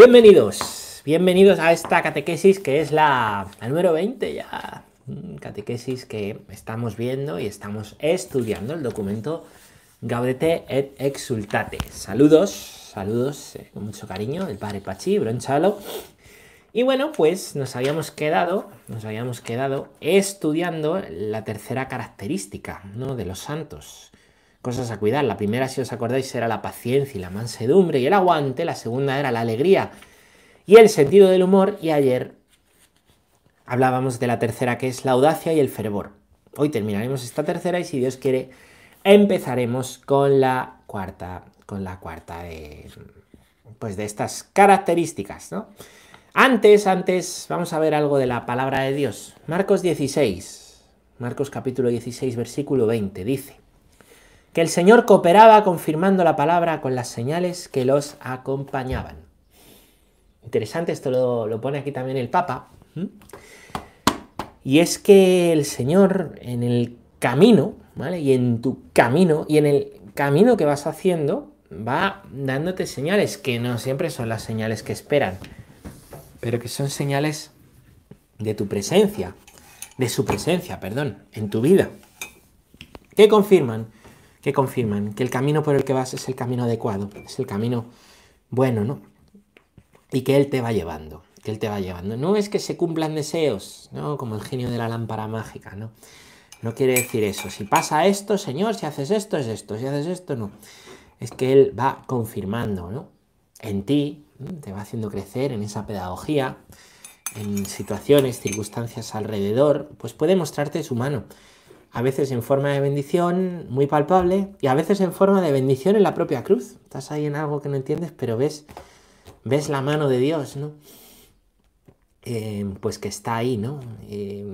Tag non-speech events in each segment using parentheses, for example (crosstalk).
Bienvenidos, bienvenidos a esta catequesis que es la, número 20 ya. Mm, Catequesis que estamos viendo y estamos estudiando el documento Gaudete et Exultate. Saludos, saludos eh, con mucho cariño del padre Pachi, Bronchalo. Y bueno, pues nos habíamos quedado, nos habíamos quedado estudiando la tercera característica ¿no? de los santos. Cosas a cuidar. La primera, si os acordáis, era la paciencia y la mansedumbre y el aguante. La segunda era la alegría y el sentido del humor. Y ayer hablábamos de la tercera, que es la audacia y el fervor. Hoy terminaremos esta tercera y si Dios quiere, empezaremos con la cuarta, con la cuarta de, pues de estas características, ¿no? Antes, antes, vamos a ver algo de la palabra de Dios. Marcos 16, Marcos capítulo 16, versículo 20, dice que el Señor cooperaba confirmando la palabra con las señales que los acompañaban. Interesante, esto lo, lo pone aquí también el Papa. Y es que el Señor en el camino, ¿vale? Y en tu camino, y en el camino que vas haciendo, va dándote señales que no siempre son las señales que esperan pero que son señales de tu presencia, de su presencia, perdón, en tu vida. ¿Qué confirman? ¿Qué confirman? Que el camino por el que vas es el camino adecuado, es el camino bueno, ¿no? Y que Él te va llevando, que Él te va llevando. No es que se cumplan deseos, ¿no? Como el genio de la lámpara mágica, ¿no? No quiere decir eso. Si pasa esto, Señor, si haces esto, es esto. Si haces esto, no. Es que Él va confirmando, ¿no? En ti, te va haciendo crecer en esa pedagogía, en situaciones, circunstancias alrededor, pues puede mostrarte su mano. A veces en forma de bendición muy palpable y a veces en forma de bendición en la propia cruz. Estás ahí en algo que no entiendes, pero ves, ves la mano de Dios, ¿no? Eh, pues que está ahí, ¿no? Eh,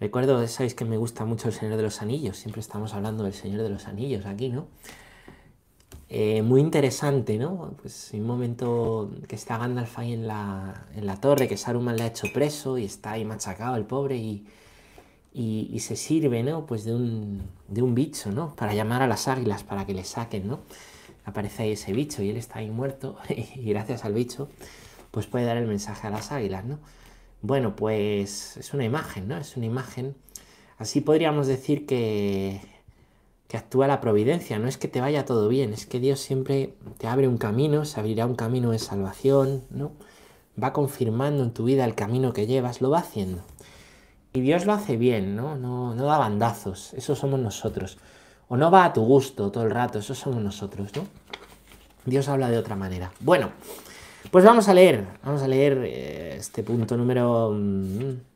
recuerdo, sabéis que me gusta mucho el Señor de los Anillos, siempre estamos hablando del Señor de los Anillos aquí, ¿no? Eh, muy interesante, ¿no? Pues un momento que está Gandalf ahí en la, en la torre, que Saruman le ha hecho preso y está ahí machacado el pobre y, y, se sirve, ¿no? Pues de un, de un bicho, ¿no? Para llamar a las águilas para que le saquen, ¿no? Aparece ahí ese bicho y él está ahí muerto (laughs) y gracias al bicho pues puede dar el mensaje a las águilas, ¿no? Bueno, pues es una imagen, ¿no? Es una imagen. Así podríamos decir que que actúa la providencia. No es que te vaya todo bien, es que Dios siempre te abre un camino, se abrirá un camino de salvación, ¿no? Va confirmando en tu vida el camino que llevas, lo va haciendo. Y Dios lo hace bien, ¿no? No, da bandazos, eso somos nosotros. O no va a tu gusto todo el rato, eso somos nosotros, ¿no? Dios habla de otra manera. Bueno, pues vamos a leer, vamos a leer eh, este punto número... Mmm,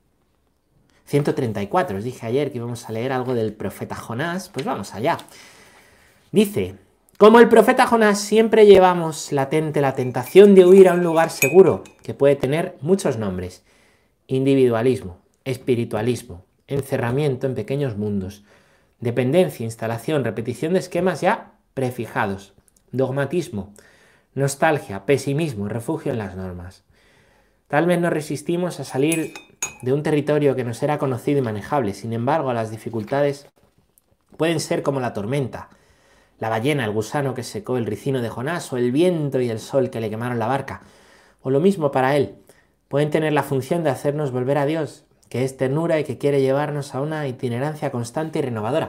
134. Os dije ayer que íbamos a leer algo del profeta Jonás, pues vamos allá. Dice, como el profeta Jonás siempre llevamos latente la tentación de huir a un lugar seguro, que puede tener muchos nombres. Individualismo, espiritualismo, encerramiento en pequeños mundos, dependencia, instalación, repetición de esquemas ya prefijados, dogmatismo, nostalgia, pesimismo, refugio en las normas. Tal vez no resistimos a salir de un territorio que nos era conocido y manejable. Sin embargo, las dificultades pueden ser como la tormenta, la ballena, el gusano que secó el ricino de Jonás, o el viento y el sol que le quemaron la barca. O lo mismo para él. Pueden tener la función de hacernos volver a Dios, que es ternura y que quiere llevarnos a una itinerancia constante y renovadora.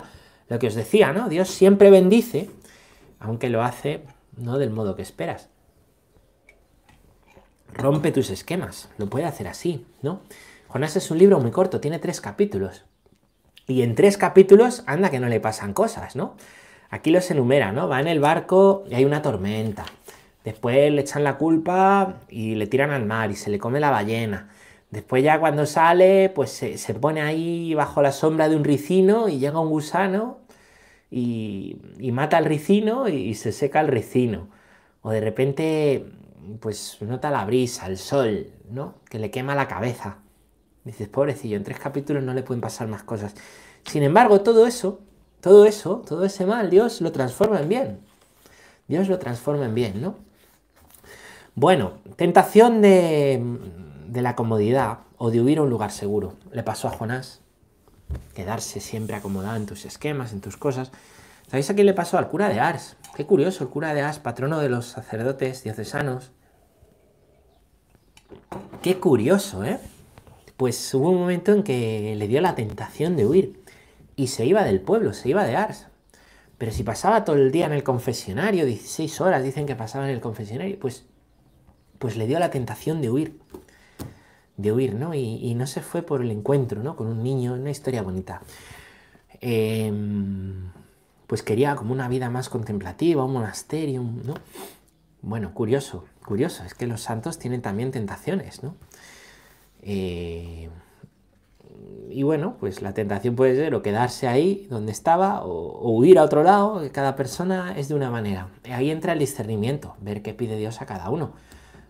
Lo que os decía, ¿no? Dios siempre bendice, aunque lo hace no del modo que esperas. Rompe tus esquemas, lo puede hacer así, ¿no? Jonás es un libro muy corto, tiene tres capítulos. Y en tres capítulos, anda que no le pasan cosas, ¿no? Aquí los enumera, ¿no? Va en el barco y hay una tormenta. Después le echan la culpa y le tiran al mar y se le come la ballena. Después ya cuando sale, pues se, se pone ahí bajo la sombra de un ricino y llega un gusano y, y mata al ricino y, y se seca el ricino. O de repente, pues nota la brisa, el sol, ¿no? Que le quema la cabeza. Dices, pobrecillo, en tres capítulos no le pueden pasar más cosas. Sin embargo, todo eso, todo eso, todo ese mal, Dios lo transforma en bien. Dios lo transforma en bien, ¿no? Bueno, tentación de, de la comodidad o de huir a un lugar seguro. Le pasó a Jonás. Quedarse siempre acomodado en tus esquemas, en tus cosas. ¿Sabéis a quién le pasó? Al cura de Ars. Qué curioso, el cura de Ars, patrono de los sacerdotes diocesanos, Qué curioso, ¿eh? Pues hubo un momento en que le dio la tentación de huir y se iba del pueblo, se iba de Ars. Pero si pasaba todo el día en el confesionario, 16 horas dicen que pasaba en el confesionario, pues, pues le dio la tentación de huir. De huir, ¿no? Y, no se fue por el encuentro, ¿no? Con un niño, una historia bonita. Em, pues quería como una vida más contemplativa, un monasterio, ¿no? Bueno, curioso, curioso, es que los santos tienen también tentaciones, ¿no? Eh, y bueno, pues la tentación puede ser o quedarse ahí donde estaba o, huir a otro lado, cada persona es de una manera. ahí entra el discernimiento, ver qué pide Dios a cada uno.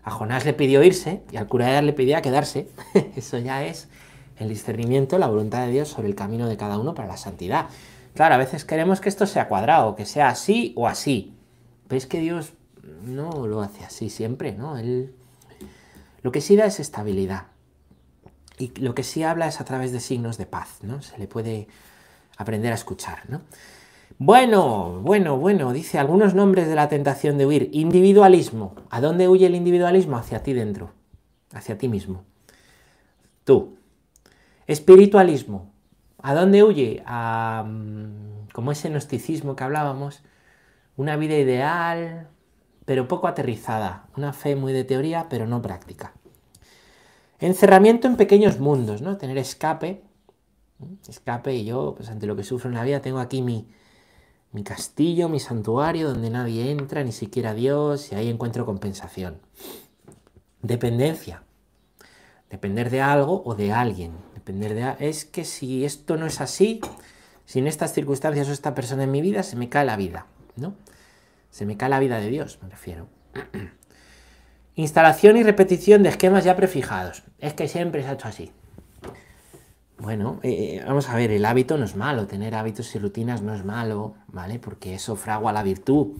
A Jonás le pidió irse y al cura le pedía quedarse. (laughs) Eso ya es el discernimiento, la voluntad de Dios sobre el camino de cada uno para la santidad. Claro, a veces queremos que esto sea cuadrado, que sea así o así. Pero es que Dios no lo hace así siempre, ¿no? Él lo que sí da es estabilidad. Y lo que sí habla es a través de signos de paz, ¿no? Se le puede aprender a escuchar, ¿no? Bueno, bueno, bueno, dice algunos nombres de la tentación de huir. Individualismo. ¿A dónde huye el individualismo? Hacia ti dentro, hacia ti mismo. Tú. Espiritualismo. ¿A dónde huye? A, mm, como ese gnosticismo que hablábamos, una vida ideal, pero poco aterrizada, una fe muy de teoría, pero no práctica. Encerramiento en pequeños mundos, ¿no? Tener escape, escape y yo, pues ante lo que sufro en la vida, tengo aquí mi, mi castillo, mi santuario, donde nadie entra, ni siquiera Dios, y ahí encuentro compensación. Dependencia. Depender de algo o de alguien. Depender de es que si esto no es así, sin estas circunstancias o esta persona en mi vida, se me cae la vida, ¿no? Se me cae la vida de Dios, me refiero. (clears throat) Instalación y repetición de esquemas ya prefijados. Es que siempre se ha hecho así. Bueno, eh, vamos a ver, el hábito no es malo, tener hábitos y rutinas no es malo, ¿vale? Porque eso fragua la virtud.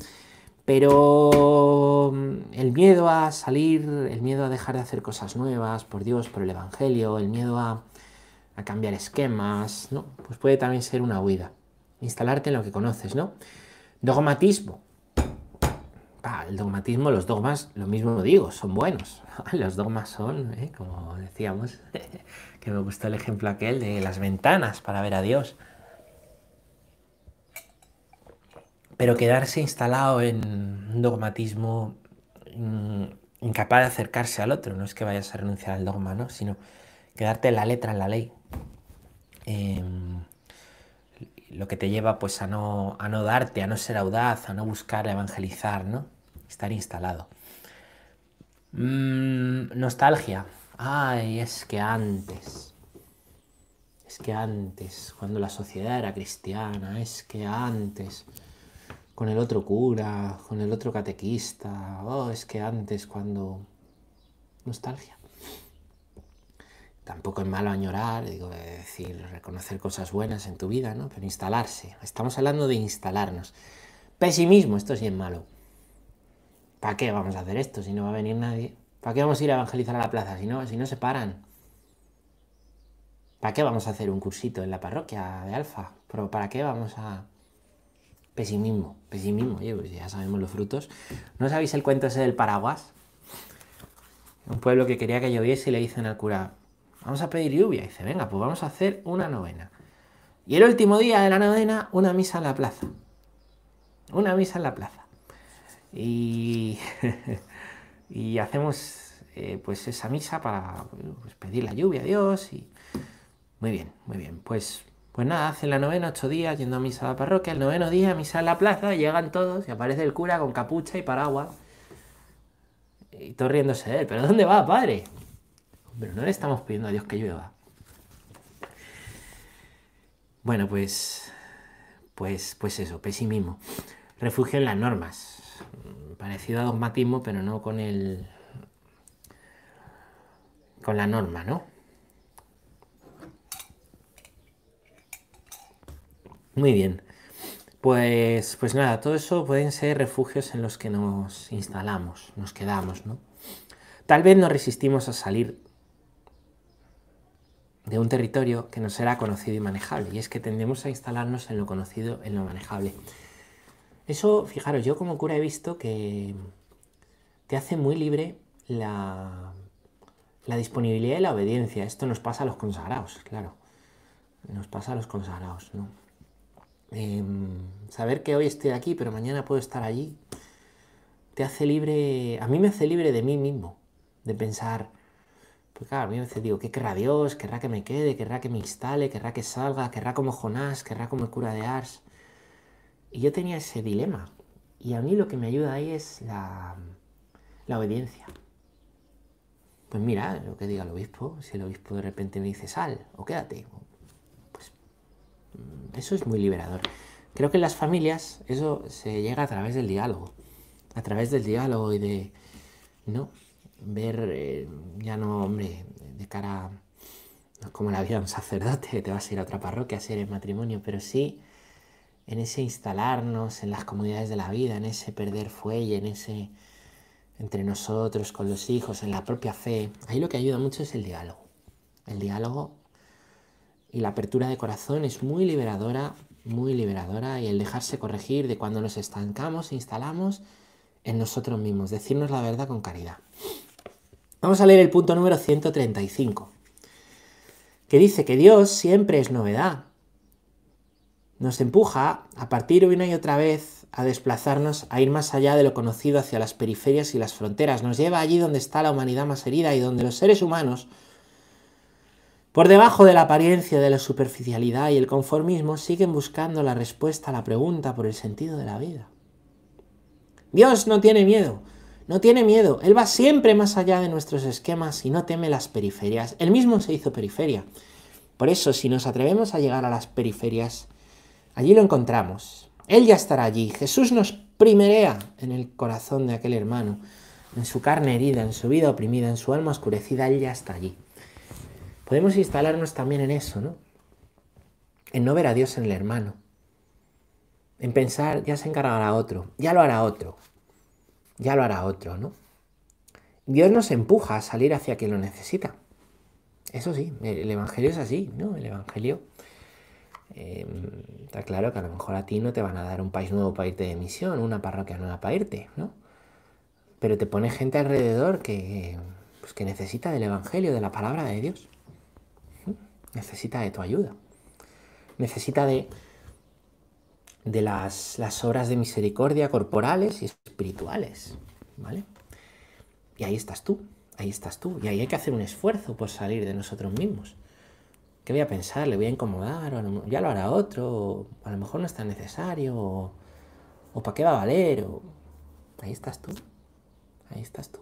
Pero mm, el miedo a salir, el miedo a dejar de hacer cosas nuevas, por Dios, por el Evangelio, el miedo a, a cambiar esquemas, ¿no? Pues puede también ser una huida. Instalarte en lo que conoces, ¿no? Dogmatismo el dogmatismo, los dogmas, lo mismo digo, son buenos. (laughs) Los dogmas son, ¿eh? como decíamos, (laughs) que me gustó el ejemplo aquel de las ventanas para ver a Dios. Pero quedarse instalado en un dogmatismo mm, incapaz de acercarse al otro, no es que vayas a renunciar al dogma, ¿no? sino quedarte en la letra, en la ley. Em, lo que te lleva pues a no, a no darte, a no ser audaz, a no buscar evangelizar, ¿no? Estar instalado. Mm, nostalgia. Ay, es que antes. Es que antes, cuando la sociedad era cristiana, es que antes, con el otro cura, con el otro catequista, oh, es que antes, cuando... Nostalgia tampoco es malo añorar, digo, decir, reconocer cosas buenas en tu vida, ¿no? Pero instalarse. Estamos hablando de instalarnos. Pesimismo, esto sí es malo. ¿Para qué vamos a hacer esto si no va a venir nadie? ¿Para qué vamos a ir a evangelizar a la plaza si no, si no se paran? ¿Para qué vamos a hacer un cursito en la parroquia de Alfa? ¿Pero para qué vamos a...? Pesimismo, pesimismo, oye, pues ya sabemos los frutos. ¿No sabéis el cuento ese del paraguas? Un pueblo que quería que lloviese y le dicen al cura, vamos a pedir lluvia. Dice, venga, pues vamos a hacer una novena. Y el último día de la novena, una misa en la plaza. Una misa en la plaza. Y, (laughs) y hacemos eh, pues esa misa para pues, pedir la lluvia a Dios. Y... Muy bien, muy bien. Pues, pues nada, hacen la novena ocho días yendo a misa a la parroquia. El noveno día, misa en la plaza, llegan todos y aparece el cura con capucha y paraguas. Y todos riéndose de él. ¿Pero dónde va, padre? Pero no le estamos pidiendo a Dios que llueva. Bueno, pues, pues, pues eso, pesimismo. Refugio en las normas. Parecido a dogmatismo, pero no con el, con la norma, ¿no? Muy bien. Pues, pues nada, todo eso pueden ser refugios en los que nos instalamos, nos quedamos, ¿no? Tal vez nos resistimos a salir de un territorio que no será conocido y manejable. Y es que tendemos a instalarnos en lo conocido, en lo manejable. Eso, fijaros, yo como cura he visto que te hace muy libre la, la disponibilidad y la obediencia. Esto nos pasa a los consagrados, claro. Nos pasa a los consagrados, ¿no? Em, saber que hoy estoy aquí, pero mañana puedo estar allí, te hace libre, a mí me hace libre de mí mismo, de pensar, pues claro, a mí me veces digo, ¿qué querrá Dios? ¿Querrá que me quede? ¿Querrá que me instale? ¿Querrá que salga? ¿Querrá como Jonás? ¿Querrá como el cura de Ars? Y yo tenía ese dilema. Y a mí lo que me ayuda ahí es la, la obediencia. Pues mira, lo que diga el obispo, si el obispo de repente me dice sal o quédate, pues mm, eso es muy liberador. Creo que en las familias eso se llega a través del diálogo, a través del diálogo y de, ¿no? ver, eh, ya no, hombre, de cara, no como la vida de un sacerdote, que te vas a ir a otra parroquia a hacer el matrimonio, pero sí en ese instalarnos en las comunidades de la vida, en ese perder fuelle, en ese entre nosotros, con los hijos, en la propia fe. Ahí lo que ayuda mucho es el diálogo. El diálogo y la apertura de corazón es muy liberadora, muy liberadora, y el dejarse corregir de cuando nos estancamos, instalamos en nosotros mismos, decirnos la verdad con caridad. Vamos a leer el punto número 135, que dice que Dios siempre es novedad. Nos empuja a partir una y otra vez a desplazarnos, a ir más allá de lo conocido hacia las periferias y las fronteras. Nos lleva allí donde está la humanidad más herida y donde los seres humanos, por debajo de la apariencia de la superficialidad y el conformismo, siguen buscando la respuesta a la pregunta por el sentido de la vida. Dios no tiene miedo, no tiene miedo, Él va siempre más allá de nuestros esquemas y no teme las periferias. Él mismo se hizo periferia. Por eso, si nos atrevemos a llegar a las periferias, allí lo encontramos. Él ya estará allí. Jesús nos primerea en el corazón de aquel hermano, en su carne herida, en su vida oprimida, en su alma oscurecida. Él ya está allí. Podemos instalarnos también en eso, ¿no? En no ver a Dios en el hermano. En pensar, ya se encargará otro, ya lo hará otro ya lo hará otro, ¿no? Dios nos empuja a salir hacia quien lo necesita. Eso sí, el Evangelio es así, ¿no? El Evangelio em, está claro que a lo mejor a ti no te van a dar un país nuevo para irte de misión, una parroquia nueva para irte, ¿no? Pero te pone gente alrededor que, pues, que necesita del Evangelio, de la palabra de Dios. Necesita de tu ayuda. Necesita de, de las, las obras de misericordia corporales y espirituales, ¿vale? Y ahí estás tú, ahí estás tú. Y ahí hay que hacer un esfuerzo por salir de nosotros mismos. ¿Qué voy a pensar? ¿Le voy a incomodar? O ya lo hará otro, o a lo mejor no es tan necesario, o, para qué va a valer, o... Ahí estás tú, ahí estás tú.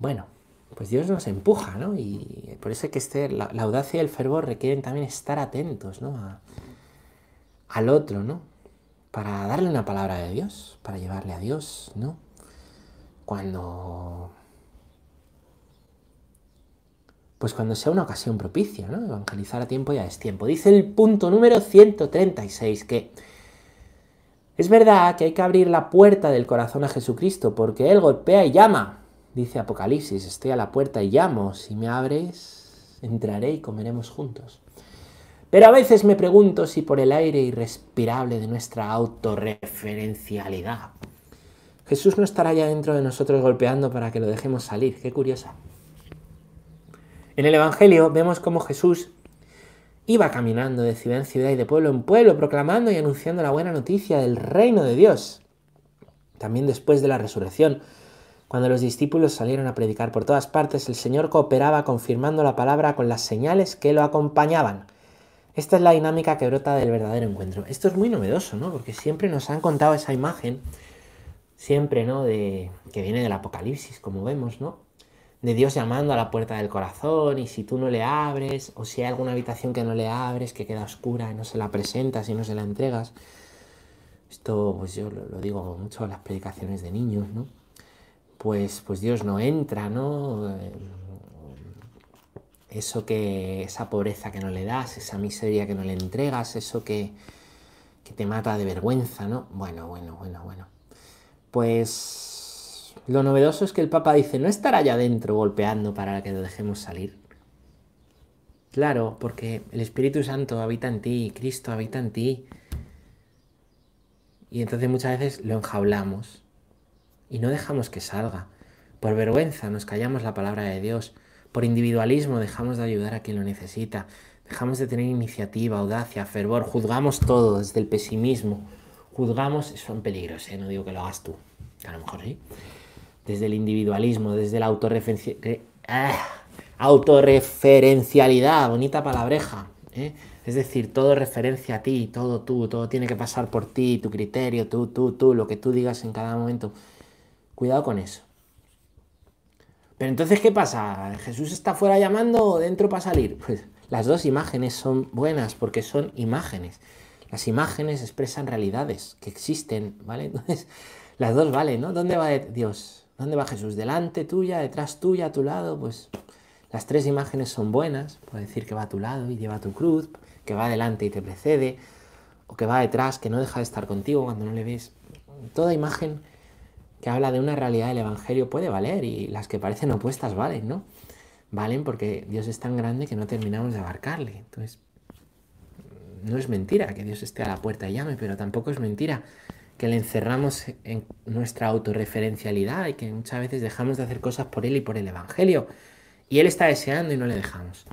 Bueno, pues Dios nos empuja, ¿no? Y por eso hay que estar, la, audacia y el fervor requieren también estar atentos, ¿no? al otro, ¿no? Para darle una palabra de Dios, para llevarle a Dios, ¿no? Cuando... Pues cuando sea una ocasión propicia, ¿no? Evangelizar a tiempo ya es tiempo. Dice el punto número 136 que es verdad que hay que abrir la puerta del corazón a Jesucristo porque Él golpea y llama. Dice Apocalipsis, estoy a la puerta y llamo. Si me abres, entraré y comeremos juntos. Pero a veces me pregunto si por el aire irrespirable de nuestra autorreferencialidad, Jesús no estará ya dentro de nosotros golpeando para que lo dejemos salir. Qué curiosa. En el Evangelio vemos cómo Jesús iba caminando de ciudad en ciudad y de pueblo en pueblo, proclamando y anunciando la buena noticia del reino de Dios. También después de la resurrección, cuando los discípulos salieron a predicar por todas partes, el Señor cooperaba confirmando la palabra con las señales que lo acompañaban. Esta es la dinámica que brota del verdadero encuentro. Esto es muy novedoso, ¿no? Porque siempre nos han contado esa imagen, siempre, ¿no? De, que viene del Apocalipsis, como vemos, ¿no? De Dios llamando a la puerta del corazón y si tú no le abres, o si hay alguna habitación que no le abres, que queda oscura y no se la presentas y no se la entregas. Esto, pues yo lo, digo mucho en las predicaciones de niños, ¿no? Pues, pues Dios no entra, ¿no? Eh, eso que, esa pobreza que no le das, esa miseria que no le entregas, eso que, que te mata de vergüenza, ¿no? Bueno, bueno, bueno, bueno. Pues lo novedoso es que el Papa dice, no estará allá adentro golpeando para que lo dejemos salir. Claro, porque el Espíritu Santo habita en ti, Cristo habita en ti. Y entonces muchas veces lo enjaulamos y no dejamos que salga. Por vergüenza nos callamos la palabra de Dios. Por individualismo dejamos de ayudar a quien lo necesita. Dejamos de tener iniciativa, audacia, fervor. Juzgamos todo desde el pesimismo. Juzgamos, son peligros, ¿eh? no digo que lo hagas tú, a lo mejor sí. Desde el individualismo, desde la ah, autorreferencialidad, bonita palabreja. ¿eh? Es decir, todo referencia a ti, todo tú, todo tiene que pasar por ti, tu criterio, tú, tú, tú, lo que tú digas en cada momento. Cuidado con eso. Pero entonces, ¿qué pasa? ¿Jesús está fuera llamando o dentro para salir? Pues las dos imágenes son buenas porque son imágenes. Las imágenes expresan realidades que existen, ¿vale? (laughs) Entonces, las dos valen, ¿no? ¿Dónde va Dios? ¿Dónde va Jesús? ¿Delante tuya, detrás tuya, a tu lado? Pues las tres imágenes son buenas. Puede decir que va a tu lado y lleva tu cruz, que va adelante y te precede, o que va detrás, que no deja de estar contigo cuando no le ves. Toda imagen que habla de una realidad del Evangelio puede valer y las que parecen opuestas valen, ¿no? Valen porque Dios es tan grande que no terminamos de abarcarle. Entonces, no es mentira que Dios esté a la puerta y llame, pero tampoco es mentira que le encerramos en nuestra autorreferencialidad y que muchas veces dejamos de hacer cosas por Él y por el Evangelio. Y Él está deseando y no le dejamos.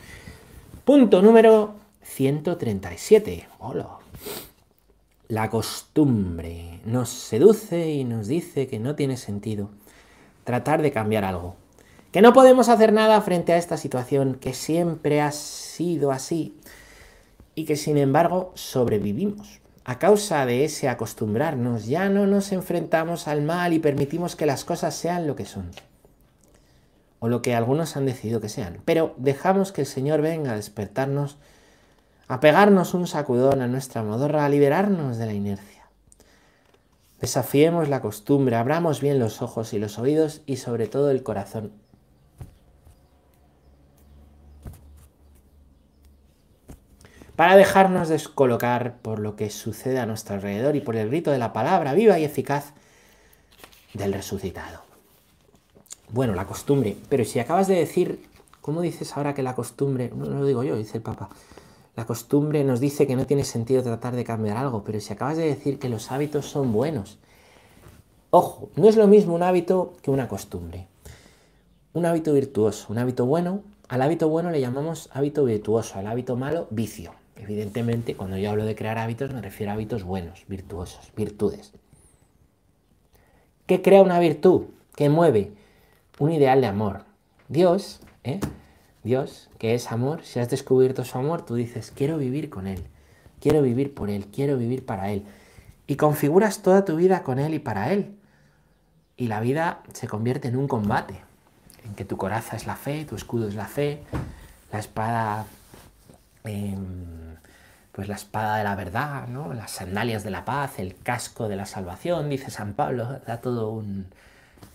Punto número 137. Hola. La costumbre nos seduce y nos dice que no tiene sentido tratar de cambiar algo. Que no podemos hacer nada frente a esta situación que siempre ha sido así y que sin embargo sobrevivimos. A causa de ese acostumbrarnos ya no nos enfrentamos al mal y permitimos que las cosas sean lo que son. O lo que algunos han decidido que sean. Pero dejamos que el Señor venga a despertarnos a pegarnos un sacudón a nuestra modorra, a liberarnos de la inercia. Desafiemos la costumbre, abramos bien los ojos y los oídos y sobre todo el corazón. Para dejarnos descolocar por lo que sucede a nuestro alrededor y por el grito de la palabra viva y eficaz del resucitado. Bueno, la costumbre, pero si acabas de decir, ¿cómo dices ahora que la costumbre, no lo digo yo, dice el Papa, la costumbre nos dice que no tiene sentido tratar de cambiar algo, pero si acabas de decir que los hábitos son buenos, ojo, no es lo mismo un hábito que una costumbre. Un hábito virtuoso, un hábito bueno, al hábito bueno le llamamos hábito virtuoso, al hábito malo vicio. Evidentemente, cuando yo hablo de crear hábitos me refiero a hábitos buenos, virtuosos, virtudes. ¿Qué crea una virtud? ¿Qué mueve? Un ideal de amor. Dios, ¿eh? Dios, que es amor, si has descubierto su amor, tú dices, quiero vivir con Él, quiero vivir por Él, quiero vivir para Él. Y configuras toda tu vida con Él y para Él. Y la vida se convierte en un combate, en que tu coraza es la fe, tu escudo es la fe, la espada, em, pues la espada de la verdad, ¿no? las sandalias de la paz, el casco de la salvación, dice San Pablo, da todo un...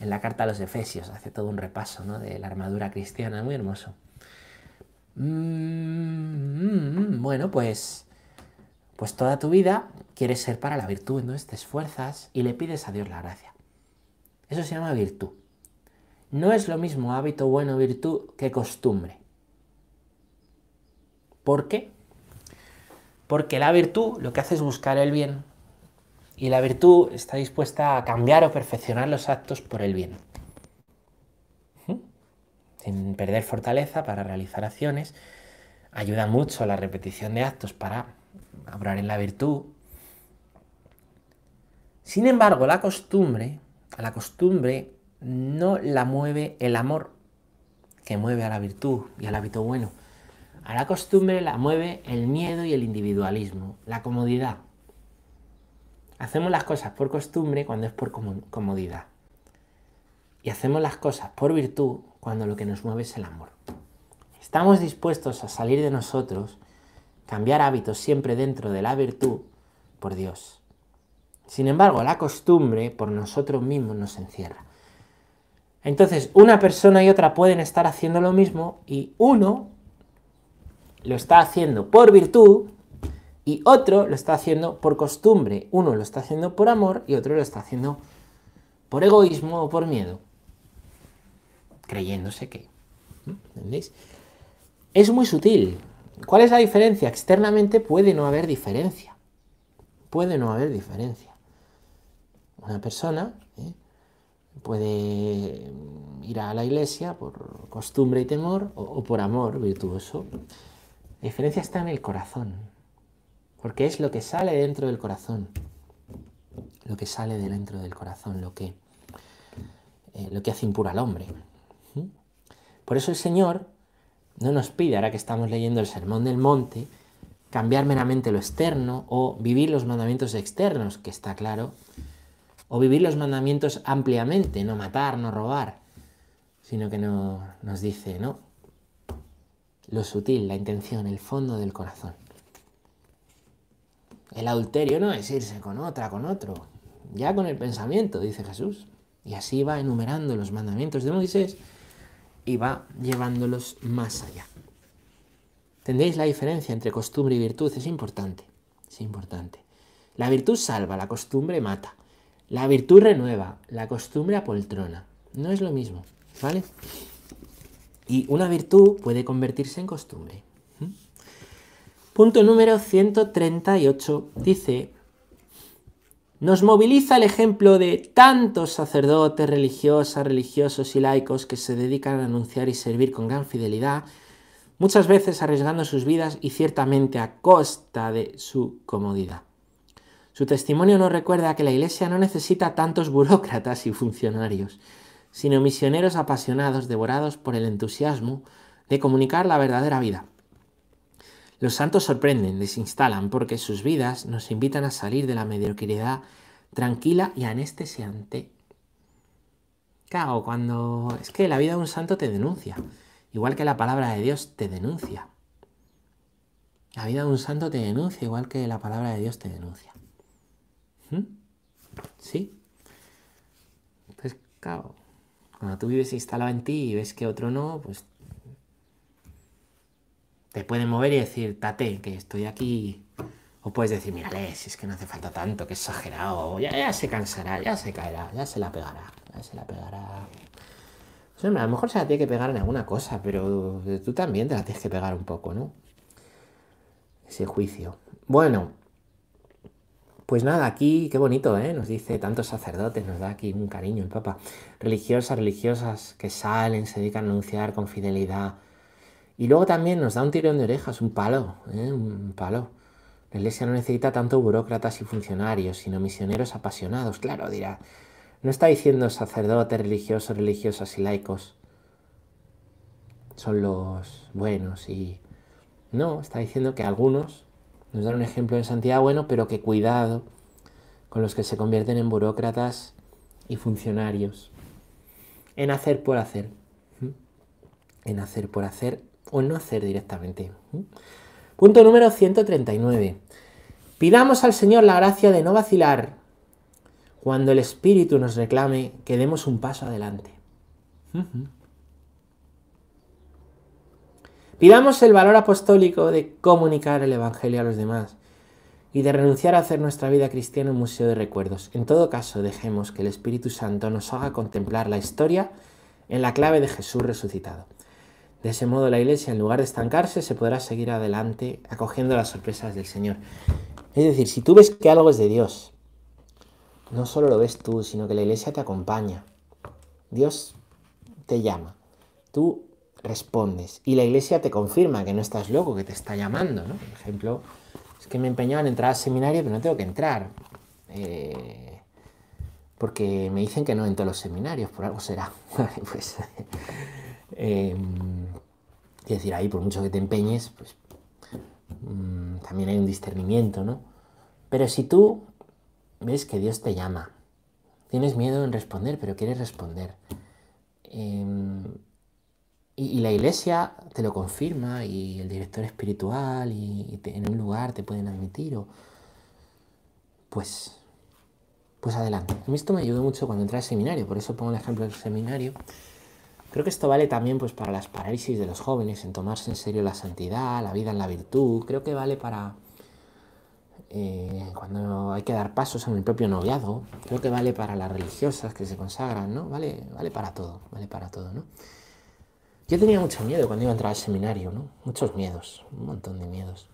En la carta a los Efesios hace todo un repaso ¿no? de la armadura cristiana, muy hermoso. Mm, bueno, pues, pues toda tu vida quieres ser para la virtud, entonces te esfuerzas y le pides a Dios la gracia. Eso se llama virtud. No es lo mismo hábito bueno, virtud, que costumbre. ¿Por qué? Porque la virtud lo que hace es buscar el bien y la virtud está dispuesta a cambiar o perfeccionar los actos por el bien sin perder fortaleza para realizar acciones. Ayuda mucho la repetición de actos para obrar en la virtud. Sin embargo, la costumbre, a la costumbre no la mueve el amor que mueve a la virtud y al hábito bueno. A la costumbre la mueve el miedo y el individualismo, la comodidad. Hacemos las cosas por costumbre cuando es por comodidad. Y hacemos las cosas por virtud cuando lo que nos mueve es el amor. Estamos dispuestos a salir de nosotros, cambiar hábitos siempre dentro de la virtud por Dios. Sin embargo, la costumbre por nosotros mismos nos encierra. Entonces, una persona y otra pueden estar haciendo lo mismo y uno lo está haciendo por virtud y otro lo está haciendo por costumbre. Uno lo está haciendo por amor y otro lo está haciendo por egoísmo o por miedo creyéndose que. ¿Entendéis? Es muy sutil. ¿Cuál es la diferencia? Externamente puede no haber diferencia. Puede no haber diferencia. Una persona ¿eh? puede ir a la iglesia por costumbre y temor o, por amor virtuoso. La diferencia está en el corazón, porque es lo que sale dentro del corazón, lo que sale de dentro del corazón, lo que, eh, lo que hace impuro al hombre. ¿Mm? Por eso el Señor no nos pide, ahora que estamos leyendo el Sermón del Monte, cambiar meramente lo externo o vivir los mandamientos externos, que está claro, o vivir los mandamientos ampliamente, no matar, no robar, sino que no, nos dice, ¿no? Lo sutil, la intención, el fondo del corazón. El adulterio no es irse con otra, con otro, ya con el pensamiento, dice Jesús. Y así va enumerando los mandamientos de Moisés y va llevándolos más allá. ¿Entendéis la diferencia entre costumbre y virtud? Es importante, es importante. La virtud salva, la costumbre mata. La virtud renueva, la costumbre apoltrona. No es lo mismo, ¿vale? Y una virtud puede convertirse en costumbre. ¿Mm? Punto número 138 dice, nos moviliza el ejemplo de tantos sacerdotes, religiosas, religiosos y laicos que se dedican a anunciar y servir con gran fidelidad, muchas veces arriesgando sus vidas y ciertamente a costa de su comodidad. Su testimonio nos recuerda que la Iglesia no necesita tantos burócratas y funcionarios, sino misioneros apasionados, devorados por el entusiasmo de comunicar la verdadera vida. Los santos sorprenden, desinstalan, porque sus vidas nos invitan a salir de la mediocridad tranquila y anestesiante. Claro, cuando... Es que la vida de un santo te denuncia, igual que la palabra de Dios te denuncia. La vida de un santo te denuncia, igual que la palabra de Dios te denuncia. ¿Mm? ¿Sí? Pues claro, cuando tú vives instalado en ti y ves que otro no, pues te pueden mover y decir, tate, que estoy aquí. O puedes decir, mírale, si es que no hace falta tanto, que exagerado, ya, se cansará, ya se caerá, ya se la pegará, ya se la pegará. Pues, a lo mejor se la tiene que pegar en alguna cosa, pero tú también te la tienes que pegar un poco, ¿no? Ese juicio. Bueno, pues nada, aquí qué bonito, ¿eh? Nos dice tantos sacerdotes, nos da aquí un cariño el Papa. Religiosas, religiosas que salen, se dedican a anunciar con fidelidad y luego también nos da un tirón de orejas, un palo, ¿eh? un palo. La iglesia no necesita tanto burócratas y funcionarios, sino misioneros apasionados. Claro, dirá. No está diciendo sacerdotes, religiosos, religiosas y laicos. Son los buenos y... No, está diciendo que algunos nos dan un ejemplo de santidad bueno, pero que cuidado con los que se convierten en burócratas y funcionarios. En hacer por hacer. En hacer por hacer o no hacer directamente. Punto número 139. Pidamos al Señor la gracia de no vacilar cuando el Espíritu nos reclame que demos un paso adelante. Pidamos el valor apostólico de comunicar el Evangelio a los demás y de renunciar a hacer nuestra vida cristiana un museo de recuerdos. En todo caso, dejemos que el Espíritu Santo nos haga contemplar la historia en la clave de Jesús resucitado. De ese modo la iglesia, en lugar de estancarse, se podrá seguir adelante acogiendo las sorpresas del Señor. Es decir, si tú ves que algo es de Dios, no solo lo ves tú, sino que la iglesia te acompaña. Dios te llama, tú respondes y la iglesia te confirma que no estás loco, que te está llamando. ¿no? Por ejemplo, es que me empeñado en entrar al seminario, pero no tengo que entrar. Eh, porque me dicen que no en todos los seminarios, por algo será. (laughs) pues (laughs) eh, es decir, ahí por mucho que te empeñes, pues mm, también hay un discernimiento, ¿no? Pero si tú ves que Dios te llama, tienes miedo en responder, pero quieres responder, em, y, la iglesia te lo confirma, y el director espiritual, y, en un lugar te pueden admitir, o, pues, pues adelante. A mí esto me ayudó mucho cuando entré al seminario, por eso pongo el ejemplo del seminario. Creo que esto vale también pues, para las parálisis de los jóvenes, en tomarse en serio la santidad, la vida en la virtud. Creo que vale para eh, cuando hay que dar pasos en el propio noviazgo. Creo que vale para las religiosas que se consagran, ¿no? Vale, vale para todo, vale para todo, ¿no? Yo tenía mucho miedo cuando iba a entrar al seminario, ¿no? Muchos miedos, un montón de miedos.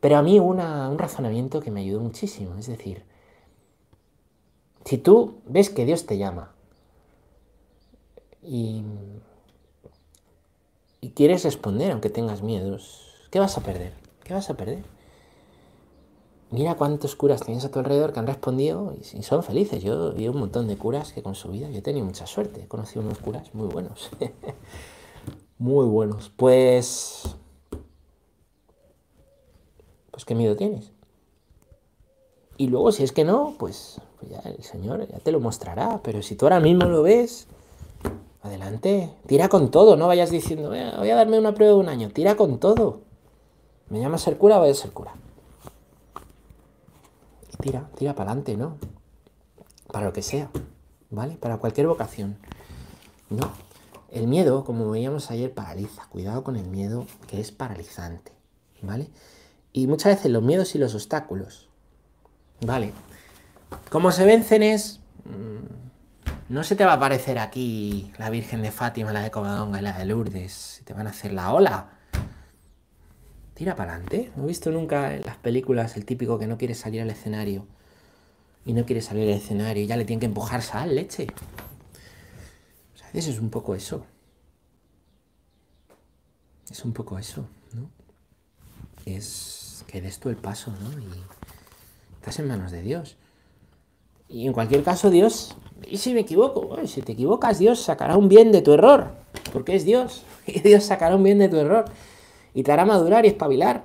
Pero a mí una, un razonamiento que me ayudó muchísimo, es decir, Si tú ves que Dios te llama y, y quieres responder aunque tengas miedos, ¿qué vas a perder? ¿Qué vas a perder? Mira cuántos curas tienes a tu alrededor que han respondido y son felices. Yo vi un montón de curas que con su vida yo he tenido mucha suerte. He conocido unos curas muy buenos. (laughs) muy buenos. Pues... Pues qué miedo tienes. Y luego si es que no, pues, pues ya el Señor ya te lo mostrará. Pero si tú ahora mismo lo ves, adelante. Tira con todo. No vayas diciendo, voy a darme una prueba de un año. Tira con todo. ¿Me llamas ser cura? Voy a ser cura tira, tira para adelante, ¿no? Para lo que sea, ¿vale? Para cualquier vocación. No. El miedo, como veíamos ayer, paraliza. Cuidado con el miedo, que es paralizante, ¿vale? Y muchas veces los miedos y los obstáculos, ¿vale? ¿Cómo se vencen es... Mm, no se te va a aparecer aquí la Virgen de Fátima, la de Covadonga y la de Lourdes. Te van a hacer la ola tira para adelante. No he visto nunca en las películas el típico que no quiere salir al escenario y no quiere salir al escenario y ya le tienen que empujar sal, leche. O sea, eso es un poco eso. Es un poco eso, ¿no? Es que des tú el paso, ¿no? Y estás en manos de Dios. Y en cualquier caso, Dios, y si me equivoco, si te equivocas, Dios sacará un bien de tu error, porque es Dios, (laughs) y Dios sacará un bien de tu error. Y te hará madurar y espabilar.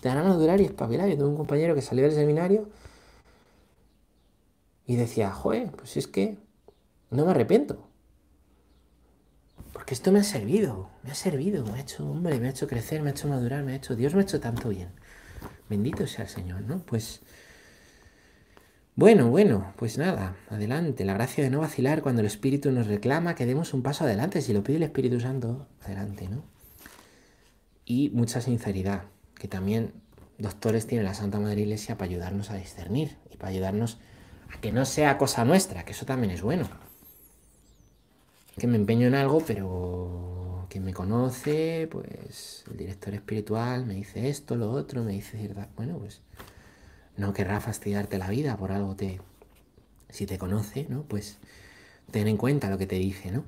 Te hará madurar y espabilar. Yo tengo un compañero que salió del seminario y decía, joder, pues es que no me arrepiento. Porque esto me ha servido, me ha servido, me ha hecho, hombre, me ha hecho crecer, me ha hecho madurar, me ha hecho, Dios me ha hecho tanto bien. Bendito sea el Señor, ¿no? Pues, bueno, bueno, pues nada, adelante. La gracia de no vacilar cuando el Espíritu nos reclama que demos un paso adelante. Si lo pide el Espíritu Santo, adelante, ¿no? Y mucha sinceridad, que también doctores tiene la Santa Madre Iglesia para ayudarnos a discernir y para ayudarnos a que no sea cosa nuestra, que eso también es bueno. Que me empeño en algo, pero quien me conoce, pues el director espiritual me dice esto, lo otro, me dice cierta... Bueno, pues no querrá fastidiarte la vida por algo te... Si te conoce, ¿no? Pues ten en cuenta lo que te dice, ¿no?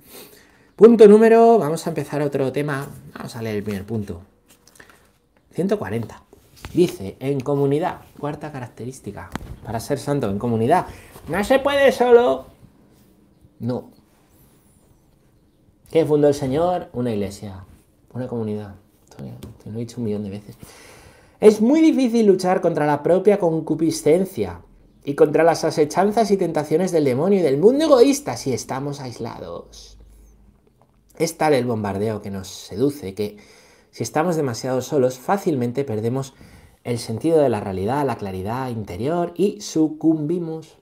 Punto número, vamos a empezar otro tema, vamos a leer el primer punto. 140. Dice, en comunidad, cuarta característica, para ser santo en comunidad, no se puede solo. No. ¿Qué fundó el Señor? Una iglesia, una comunidad. Te lo he dicho un millón de veces. Es muy difícil luchar contra la propia concupiscencia y contra las asechanzas y tentaciones del demonio y del mundo egoísta si estamos aislados. Es tal el bombardeo que nos seduce que si estamos demasiado solos fácilmente perdemos el sentido de la realidad, la claridad interior y sucumbimos.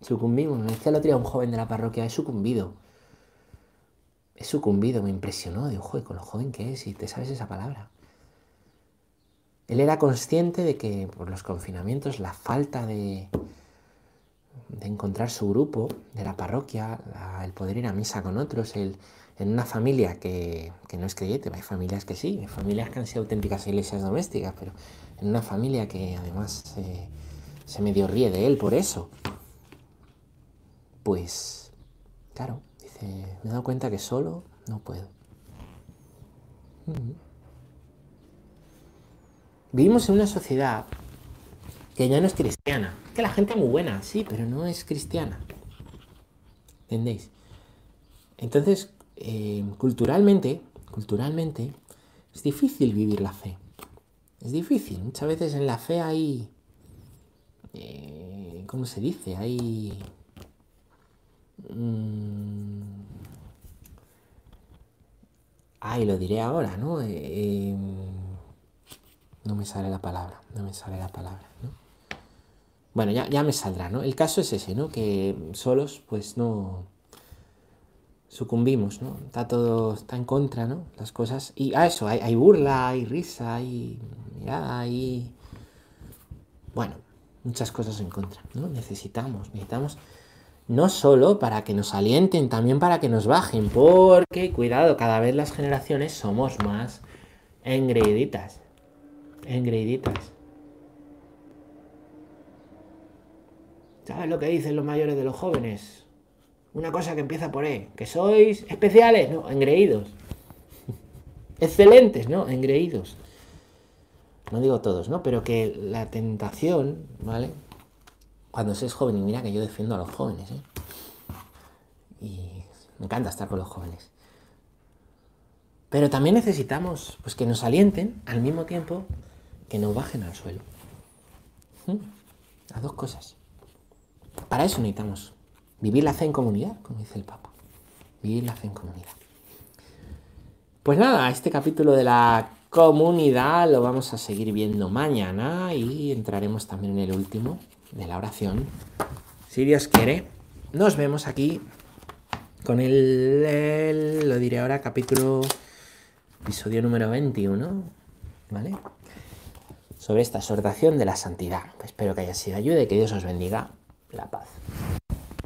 Sucumbimos. Me decía el otro día un joven de la parroquia, he sucumbido. He sucumbido, me impresionó. de joder, con lo joven que es, y te sabes esa palabra. Él era consciente de que por los confinamientos, la falta de, de encontrar su grupo de la parroquia, el poder ir a misa con otros, el, en una familia que, no es creyente, hay familias que sí, hay familias que han sido auténticas iglesias domésticas, pero en una familia que además se medio ríe de él por eso, pues, claro, dice, me he dado cuenta que solo no puedo. Vivimos en una sociedad que ya no es cristiana, que la gente es muy buena, sí, pero no es cristiana. ¿Entendéis? Entonces, eh, culturalmente, culturalmente, es difícil vivir la fe. Es difícil. Muchas veces en la fe hay, eh, ¿cómo se dice? Hay... Mm, ay, lo diré ahora, ¿no? Eh, no me sale la palabra, no me sale la palabra, ¿no? Bueno, ya, ya me saldrá, ¿no? El caso es ese, ¿no? Que solos, pues no sucumbimos, ¿no? Está todo, está en contra, ¿no? Las cosas. Y a eso, hay, burla, hay risa, hay mirada, hay... Bueno, muchas cosas en contra, ¿no? Necesitamos, necesitamos no solo para que nos alienten, también para que nos bajen, porque, cuidado, cada vez las generaciones somos más engreiditas, engreiditas. ¿Sabes lo que dicen los mayores de los jóvenes? Una cosa que empieza por E, que sois especiales, no, engreídos. Excelentes, ¿no? Engreídos. No digo todos, ¿no? Pero que la tentación, ¿vale? Cuando se es joven, y mira que yo defiendo a los jóvenes, ¿eh? Y me encanta estar con los jóvenes. Pero también necesitamos pues, que nos alienten al mismo tiempo que nos bajen al suelo. ¿Mm? Las dos cosas. Para eso necesitamos vivir la fe en comunidad, como dice el Papa. Vivir la fe en comunidad. Pues nada, este capítulo de la comunidad lo vamos a seguir viendo mañana y entraremos también en el último de la oración. Si Dios quiere, nos vemos aquí con el, lo diré ahora, capítulo, episodio número 21, ¿vale? Sobre esta exhortación de la santidad. Espero que haya sido ayuda y que Dios os bendiga la paz.